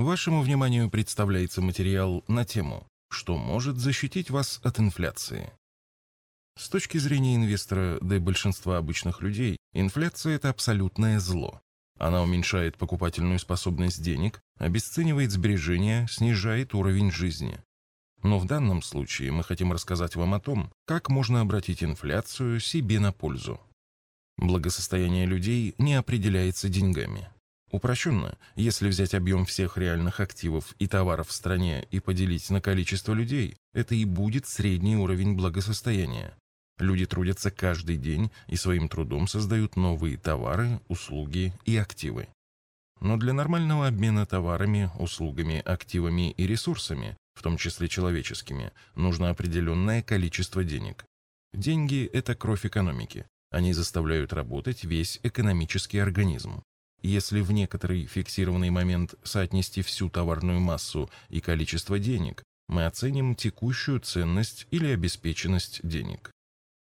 Вашему вниманию представляется материал на тему «Что может защитить вас от инфляции?». С точки зрения инвестора, да и большинства обычных людей, инфляция – это абсолютное зло. Она уменьшает покупательную способность денег, обесценивает сбережения, снижает уровень жизни. Но в данном случае мы хотим рассказать вам о том, как можно обратить инфляцию себе на пользу. Благосостояние людей не определяется деньгами. Упрощенно, если взять объем всех реальных активов и товаров в стране и поделить на количество людей, это и будет средний уровень благосостояния. Люди трудятся каждый день и своим трудом создают новые товары, услуги и активы. Но для нормального обмена товарами, услугами, активами и ресурсами, в том числе человеческими, нужно определенное количество денег. Деньги – это кровь экономики. Они заставляют работать весь экономический организм. Если в некоторый фиксированный момент соотнести всю товарную массу и количество денег, мы оценим текущую ценность или обеспеченность денег.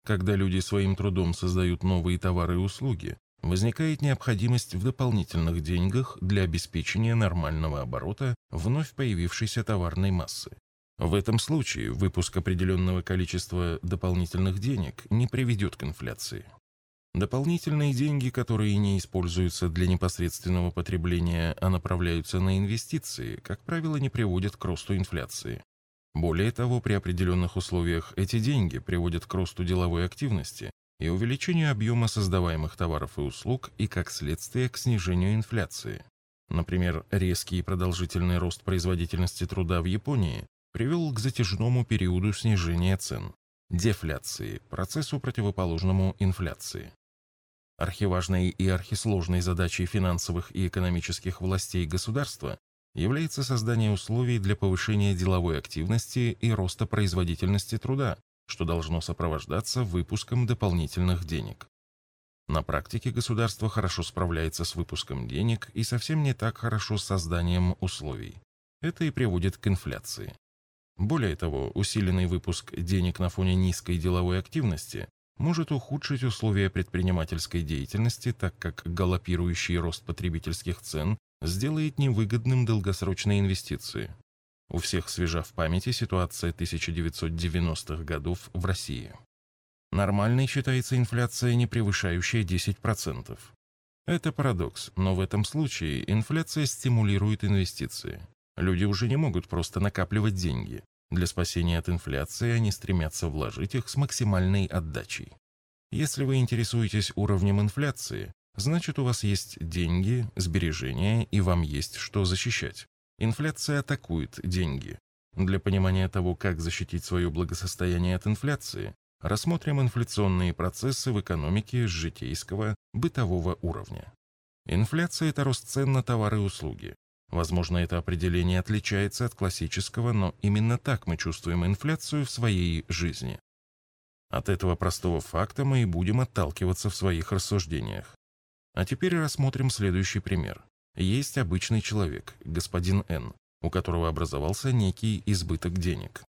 Когда люди своим трудом создают новые товары и услуги, возникает необходимость в дополнительных деньгах для обеспечения нормального оборота вновь появившейся товарной массы. В этом случае выпуск определенного количества дополнительных денег не приведет к инфляции. Дополнительные деньги, которые не используются для непосредственного потребления, а направляются на инвестиции, как правило, не приводят к росту инфляции. Более того, при определенных условиях эти деньги приводят к росту деловой активности и увеличению объема создаваемых товаров и услуг и, как следствие, к снижению инфляции. Например, резкий и продолжительный рост производительности труда в Японии привел к затяжному периоду снижения цен, дефляции, процессу противоположному инфляции. Архиважной и архисложной задачей финансовых и экономических властей государства является создание условий для повышения деловой активности и роста производительности труда, что должно сопровождаться выпуском дополнительных денег. На практике государство хорошо справляется с выпуском денег и совсем не так хорошо с созданием условий. Это и приводит к инфляции. Более того, усиленный выпуск денег на фоне низкой деловой активности может ухудшить условия предпринимательской деятельности, так как галопирующий рост потребительских цен сделает невыгодным долгосрочные инвестиции. У всех свежа в памяти ситуация 1990-х годов в России. Нормальной считается инфляция, не превышающая 10%. Это парадокс, но в этом случае инфляция стимулирует инвестиции. Люди уже не могут просто накапливать деньги. Для спасения от инфляции они стремятся вложить их с максимальной отдачей. Если вы интересуетесь уровнем инфляции, значит у вас есть деньги, сбережения и вам есть что защищать. Инфляция атакует деньги. Для понимания того, как защитить свое благосостояние от инфляции, рассмотрим инфляционные процессы в экономике с житейского, бытового уровня. Инфляция – это рост цен на товары и услуги, Возможно, это определение отличается от классического, но именно так мы чувствуем инфляцию в своей жизни. От этого простого факта мы и будем отталкиваться в своих рассуждениях. А теперь рассмотрим следующий пример. Есть обычный человек, господин Н, у которого образовался некий избыток денег.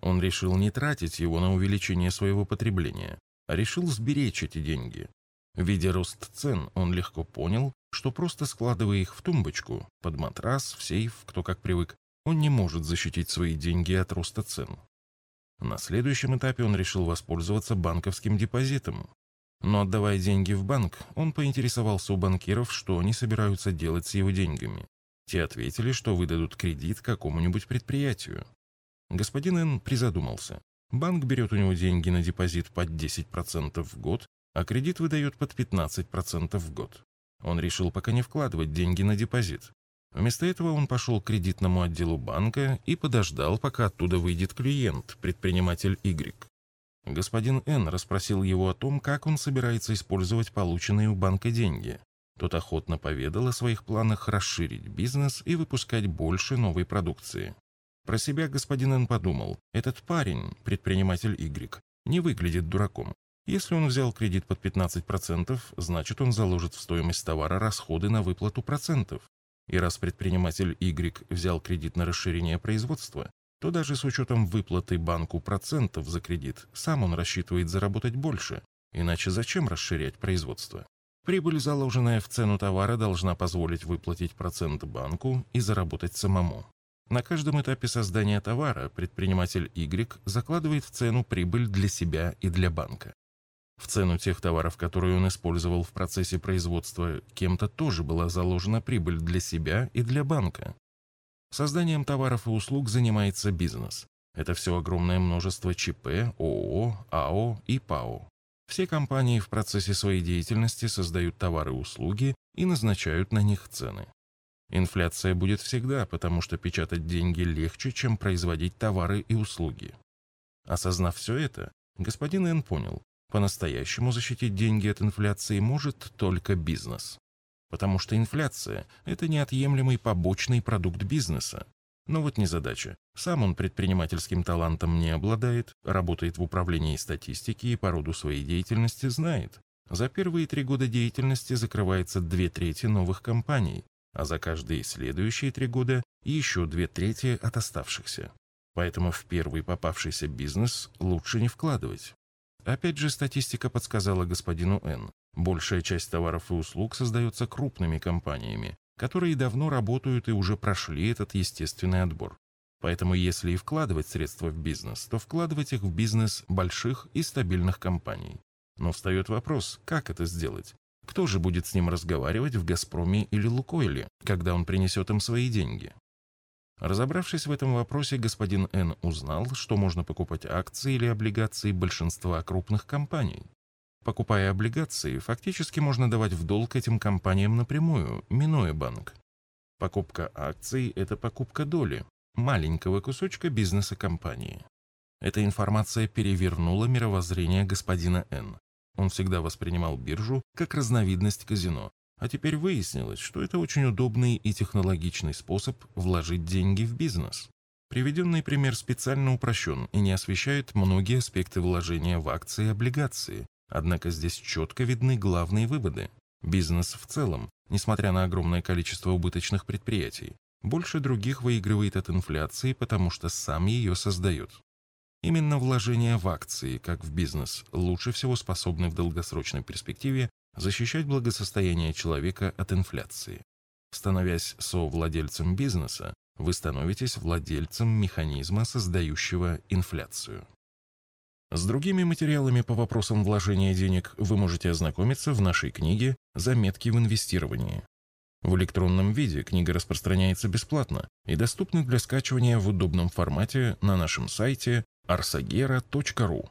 Он решил не тратить его на увеличение своего потребления, а решил сберечь эти деньги. Видя рост цен, он легко понял, что просто складывая их в тумбочку, под матрас, в сейф, кто как привык, он не может защитить свои деньги от роста цен. На следующем этапе он решил воспользоваться банковским депозитом. Но отдавая деньги в банк, он поинтересовался у банкиров, что они собираются делать с его деньгами. Те ответили, что выдадут кредит какому-нибудь предприятию. Господин Н. призадумался. Банк берет у него деньги на депозит под 10% в год, а кредит выдает под 15% в год. Он решил пока не вкладывать деньги на депозит. Вместо этого он пошел к кредитному отделу банка и подождал, пока оттуда выйдет клиент, предприниматель Y. Господин Н расспросил его о том, как он собирается использовать полученные у банка деньги. Тот охотно поведал о своих планах расширить бизнес и выпускать больше новой продукции. Про себя господин Н подумал, этот парень, предприниматель Y, не выглядит дураком. Если он взял кредит под 15%, значит он заложит в стоимость товара расходы на выплату процентов. И раз предприниматель Y взял кредит на расширение производства, то даже с учетом выплаты банку процентов за кредит, сам он рассчитывает заработать больше. Иначе зачем расширять производство? Прибыль, заложенная в цену товара, должна позволить выплатить процент банку и заработать самому. На каждом этапе создания товара предприниматель Y закладывает в цену прибыль для себя и для банка. В цену тех товаров, которые он использовал в процессе производства, кем-то тоже была заложена прибыль для себя и для банка. Созданием товаров и услуг занимается бизнес. Это все огромное множество ЧП, ООО, АО и ПАО. Все компании в процессе своей деятельности создают товары и услуги и назначают на них цены. Инфляция будет всегда, потому что печатать деньги легче, чем производить товары и услуги. Осознав все это, господин Н понял, по-настоящему защитить деньги от инфляции может только бизнес. Потому что инфляция – это неотъемлемый побочный продукт бизнеса. Но вот незадача. Сам он предпринимательским талантом не обладает, работает в управлении статистики и по роду своей деятельности знает. За первые три года деятельности закрывается две трети новых компаний, а за каждые следующие три года еще две трети от оставшихся. Поэтому в первый попавшийся бизнес лучше не вкладывать. Опять же, статистика подсказала господину Н. Большая часть товаров и услуг создается крупными компаниями, которые давно работают и уже прошли этот естественный отбор. Поэтому если и вкладывать средства в бизнес, то вкладывать их в бизнес больших и стабильных компаний. Но встает вопрос, как это сделать? Кто же будет с ним разговаривать в «Газпроме» или «Лукойле», когда он принесет им свои деньги? Разобравшись в этом вопросе, господин Н. узнал, что можно покупать акции или облигации большинства крупных компаний. Покупая облигации, фактически можно давать в долг этим компаниям напрямую, минуя банк. Покупка акций – это покупка доли, маленького кусочка бизнеса компании. Эта информация перевернула мировоззрение господина Н. Он всегда воспринимал биржу как разновидность казино, а теперь выяснилось, что это очень удобный и технологичный способ вложить деньги в бизнес. Приведенный пример специально упрощен и не освещает многие аспекты вложения в акции и облигации, однако здесь четко видны главные выводы. Бизнес в целом, несмотря на огромное количество убыточных предприятий, больше других выигрывает от инфляции, потому что сам ее создает. Именно вложения в акции, как в бизнес, лучше всего способны в долгосрочной перспективе защищать благосостояние человека от инфляции. Становясь совладельцем бизнеса, вы становитесь владельцем механизма, создающего инфляцию. С другими материалами по вопросам вложения денег вы можете ознакомиться в нашей книге «Заметки в инвестировании». В электронном виде книга распространяется бесплатно и доступна для скачивания в удобном формате на нашем сайте arsagera.ru.